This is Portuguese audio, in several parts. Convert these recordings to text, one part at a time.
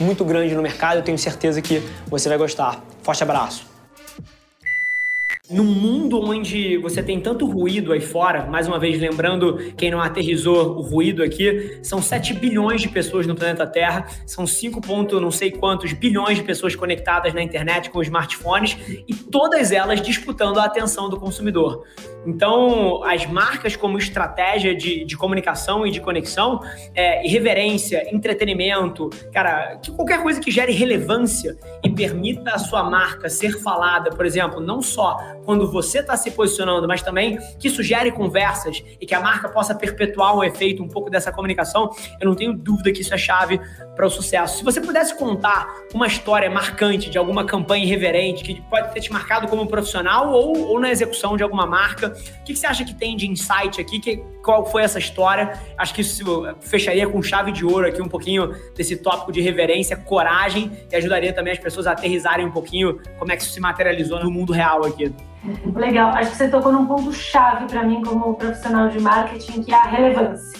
muito grande no mercado. Eu tenho certeza que você vai gostar. Forte abraço! Num mundo onde você tem tanto ruído aí fora, mais uma vez lembrando quem não aterrizou o ruído aqui, são 7 bilhões de pessoas no planeta Terra, são 5 ponto não sei quantos bilhões de pessoas conectadas na internet com smartphones e todas elas disputando a atenção do consumidor. Então, as marcas como estratégia de, de comunicação e de conexão, é, irreverência, entretenimento, cara, que qualquer coisa que gere relevância e permita a sua marca ser falada, por exemplo, não só quando você está se posicionando, mas também que isso gere conversas e que a marca possa perpetuar um efeito, um pouco dessa comunicação, eu não tenho dúvida que isso é chave para o sucesso. Se você pudesse contar uma história marcante de alguma campanha irreverente que pode ter te marcado como profissional ou, ou na execução de alguma marca, o que, que, você acha que tem de insight aqui? Que, qual foi essa história? Acho que isso fecharia com chave de ouro aqui um pouquinho desse tópico de reverência, coragem e ajudaria também as pessoas a aterrizarem um pouquinho como é que isso se materializou no mundo real aqui. Legal. Acho que você tocou num ponto chave para mim como profissional de marketing, que é a relevância.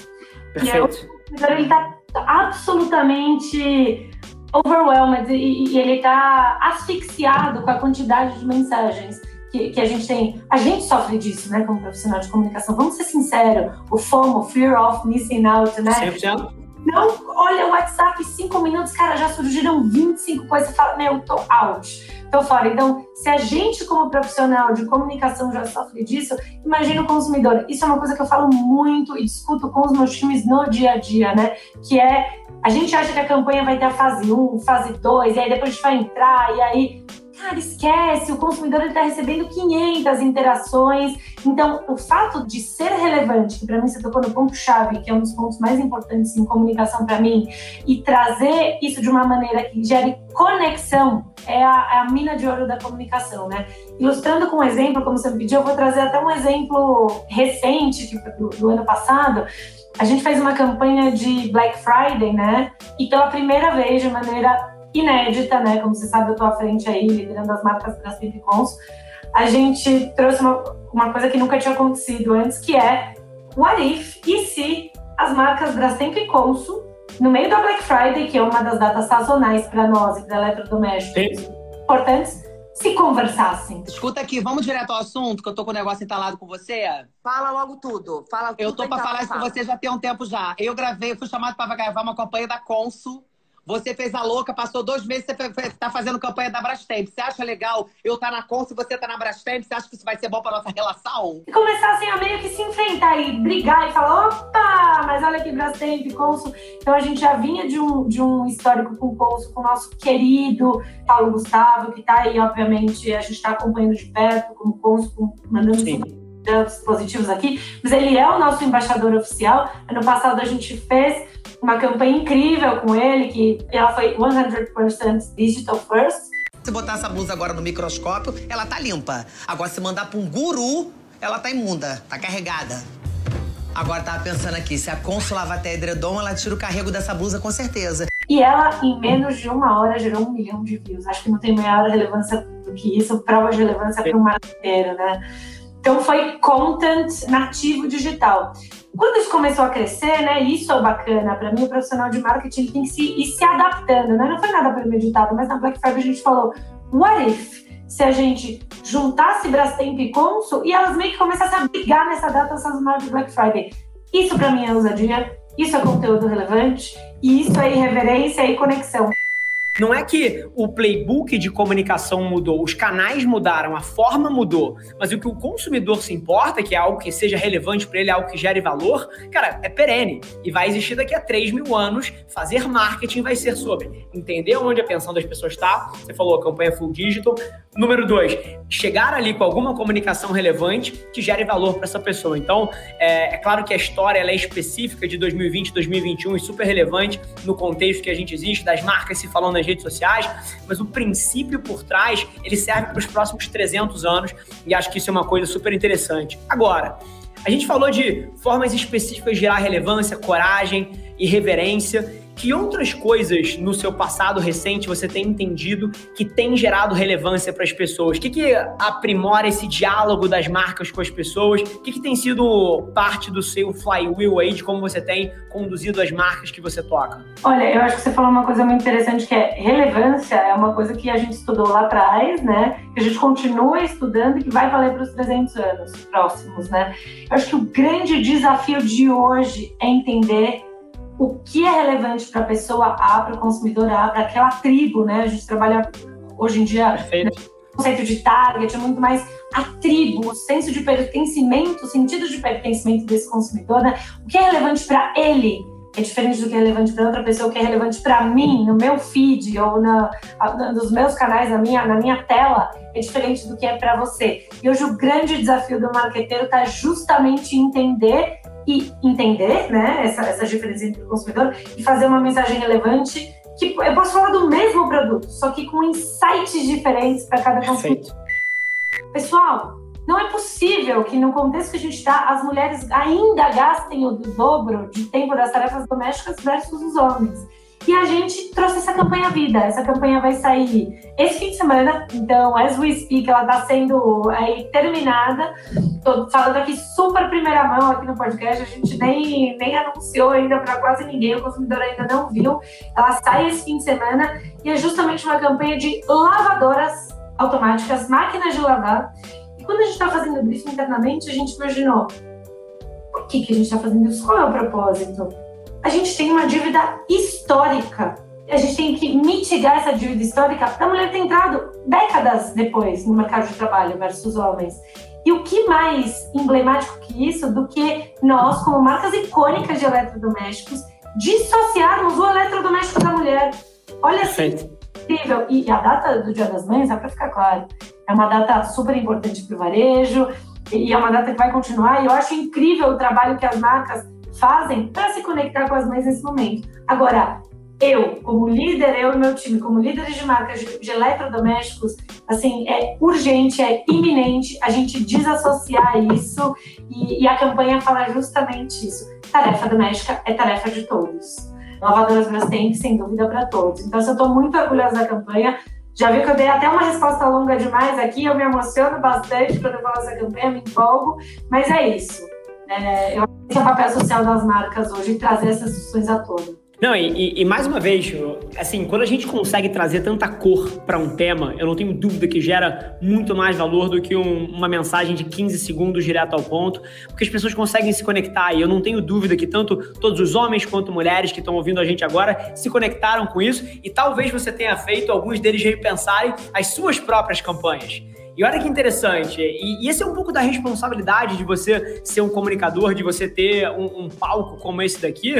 Perfeito. E é, ele está absolutamente overwhelmed e, e ele está asfixiado com a quantidade de mensagens que, que, a gente tem. A gente sofre disso, né, como profissional de comunicação. Vamos ser sinceros: o FOMO, Fear of Missing Out, né? 100%. Não, olha o WhatsApp, cinco minutos, cara, já surgiram 25 coisas. Fala, meu, tô out, tô fora. Então, se a gente, como profissional de comunicação, já sofre disso, imagina o consumidor. Isso é uma coisa que eu falo muito e discuto com os meus times no dia a dia, né? Que é a gente acha que a campanha vai ter a fase 1, fase 2, e aí depois a gente vai entrar, e aí Cara, esquece, o consumidor está recebendo 500 interações. Então, o fato de ser relevante, que para mim você tocou no ponto-chave, que é um dos pontos mais importantes em comunicação para mim, e trazer isso de uma maneira que gere conexão, é a, é a, mina de ouro da comunicação, né? Ilustrando com um exemplo, como você me pediu, eu vou trazer até um exemplo recente, do, do ano passado. A gente fez uma campanha de Black Friday, né? E pela primeira vez, de maneira inédita, né? Como você sabe, eu estou à frente aí, liderando as marcas da Cons. A gente trouxe uma, uma coisa que nunca tinha acontecido antes, que é what if e se as marcas Brastemp e Consul, no meio da Black Friday, que é uma das datas sazonais para nós e para eletrodomésticos importantes, se conversassem. Escuta aqui, vamos direto ao assunto, que eu tô com o negócio entalado com você. Fala logo tudo. Fala tudo Eu tô para falar isso com você já tem um tempo já. Eu gravei, fui chamado para gravar uma campanha da Consul você fez a louca, passou dois meses, você está fazendo campanha da Brastemp. Você acha legal eu estar tá na Conce e você tá na Brastemp? Você acha que isso vai ser bom para nossa relação? E começassem a meio que se enfrentar e brigar e falar: opa, mas olha aqui, Brastemp, Consul. Então a gente já vinha de um, de um histórico com o Consul, com o nosso querido Paulo Gustavo, que está aí, obviamente, a gente está acompanhando de perto, como Consul, mandando positivos aqui, mas ele é o nosso embaixador oficial. Ano passado a gente fez uma campanha incrível com ele, que ela foi 100% digital first. Se botar essa blusa agora no microscópio, ela tá limpa. Agora, se mandar pra um guru, ela tá imunda, tá carregada. Agora, tava pensando aqui, se a Consul lavar até edredom, ela tira o carrego dessa blusa com certeza. E ela, em menos de uma hora, gerou um milhão de views. Acho que não tem maior relevância do que isso, prova de relevância para o marketeiro, né? Então foi content nativo digital. Quando isso começou a crescer, né, isso é bacana, para mim o profissional de marketing tem que se, ir se adaptando, né? Não foi nada premeditado, mas na Black Friday a gente falou, what if se a gente juntasse Brastemp e Consul e elas meio que começassem a brigar nessa data sazonal de Black Friday. Isso para mim é ousadia, isso é conteúdo relevante, e isso é irreverência e conexão. Não é que o playbook de comunicação mudou, os canais mudaram, a forma mudou, mas o que o consumidor se importa, que é algo que seja relevante para ele, algo que gere valor, cara, é perene e vai existir daqui a 3 mil anos. Fazer marketing vai ser sobre entender onde a pensão das pessoas está. Você falou a campanha full digital. Número dois, chegar ali com alguma comunicação relevante que gere valor para essa pessoa. Então, é, é, claro que a história é específica de 2020, 2021 e super relevante no contexto que a gente existe, das marcas se falando nas redes sociais, mas o princípio por trás, ele serve para os próximos 300 anos e acho que isso é uma coisa super interessante. Agora, a gente falou de formas específicas de gerar relevância, coragem e reverência. Que outras coisas no seu passado recente você tem entendido que tem gerado relevância para as pessoas? O que, que aprimora esse diálogo das marcas com as pessoas? O que, que tem sido parte do seu flywheel aí, de como você tem conduzido as marcas que você toca? Olha, eu acho que você falou uma coisa muito interessante que é relevância é uma coisa que a gente estudou lá atrás, né? Que a gente continua estudando e que vai valer para os 300 anos próximos, né? Eu acho que o grande desafio de hoje é entender o que é relevante para a pessoa A, para o consumidor A, para aquela tribo, né? A gente trabalha hoje em dia Perfeito. o conceito de target, é muito mais a tribo, o senso de pertencimento, o sentido de pertencimento desse consumidor, né? O que é relevante para ele é diferente do que é relevante para outra pessoa, o que é relevante para mim, no meu feed ou na, nos meus canais, na minha, na minha tela, é diferente do que é para você. E hoje o grande desafio do marqueteiro está justamente entender e entender né, essa, essa diferença entre o consumidor e fazer uma mensagem relevante que eu posso falar do mesmo produto, só que com insights diferentes para cada consumidor. Pessoal, não é possível que no contexto que a gente está, as mulheres ainda gastem o dobro de tempo das tarefas domésticas versus os homens. E a gente trouxe essa campanha à vida. Essa campanha vai sair esse fim de semana. Então, as we speak, ela está sendo aí terminada. Estou falando aqui super primeira mão aqui no podcast. A gente nem, nem anunciou ainda para quase ninguém. O consumidor ainda não viu. Ela sai esse fim de semana e é justamente uma campanha de lavadoras automáticas, máquinas de lavar. E quando a gente está fazendo isso internamente, a gente imaginou por que, que a gente está fazendo isso? Qual é o propósito? A gente tem uma dívida histórica. A gente tem que mitigar essa dívida histórica da mulher ter entrado décadas depois no mercado de trabalho versus homens. E o que mais emblemático que isso do que nós, como marcas icônicas de eletrodomésticos, dissociarmos o eletrodoméstico da mulher? Olha assim, incrível. E a data do Dia das Mães, é para ficar claro, é uma data super importante para o varejo e é uma data que vai continuar. E eu acho incrível o trabalho que as marcas fazem para se conectar com as mães nesse momento. Agora, eu, como líder, eu e meu time, como líderes de marcas de, eletrodomésticos, assim, é urgente, é iminente a gente desassociar isso e, e a campanha fala justamente isso. Tarefa doméstica é tarefa de todos. Lavadoras Brastemp, sem dúvida, para todos. Então, eu estou muito orgulhosa da campanha. Já vi que eu dei até uma resposta longa demais aqui, eu me emociono bastante quando eu falo essa campanha, me empolgo, mas é isso. É, eu acho que é o papel social das marcas hoje trazer essas discussões à tona. Não, e, e, mais uma vez, assim, quando a gente consegue trazer tanta cor para um tema, eu não tenho dúvida que gera muito mais valor do que um, uma mensagem de 15 segundos direto ao ponto, porque as pessoas conseguem se conectar e eu não tenho dúvida que tanto todos os homens quanto mulheres que estão ouvindo a gente agora se conectaram com isso e talvez você tenha feito alguns deles repensarem as suas próprias campanhas. E olha que interessante, e, e, esse é um pouco da responsabilidade de você ser um comunicador, de você ter um, um palco como esse daqui,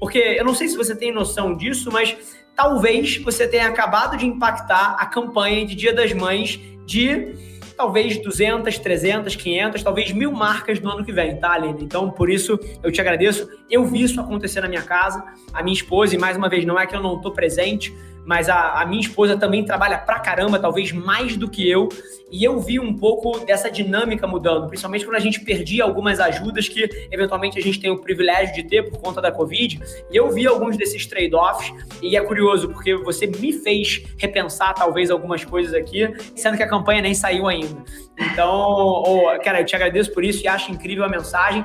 porque eu não sei se você tem noção disso, mas talvez você tenha acabado de impactar a campanha de Dia das Mães de talvez 200, 300, 500, talvez mil marcas no ano que vem, tá, Aline? Então, por isso, eu te agradeço. Eu vi isso acontecer na minha casa, a minha esposa, e mais uma vez, não é que eu não estou presente, mas a, a, minha esposa também trabalha pra caramba, talvez mais do que eu, e eu vi um pouco dessa dinâmica mudando, principalmente quando a gente perdia algumas ajudas que eventualmente a gente tem o privilégio de ter por conta da Covid, e eu vi alguns desses trade-offs, e é curioso, porque você me fez repensar talvez algumas coisas aqui, sendo que a campanha nem saiu ainda. Então, oh, cara, eu te agradeço por isso e acho incrível a mensagem.